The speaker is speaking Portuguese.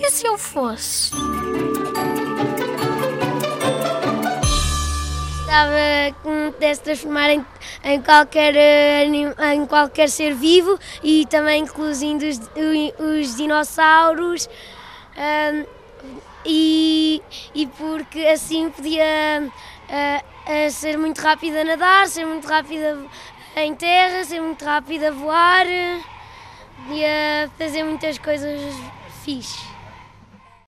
E se eu fosse? Gostava que me pudesse transformar em, em, qualquer, eh, em qualquer ser vivo e também incluindo os, os dinossauros. Um, e, e porque assim podia uh, ser muito rápida a nadar, ser muito rápida em terra, ser muito rápida a voar, podia fazer muitas coisas fixe.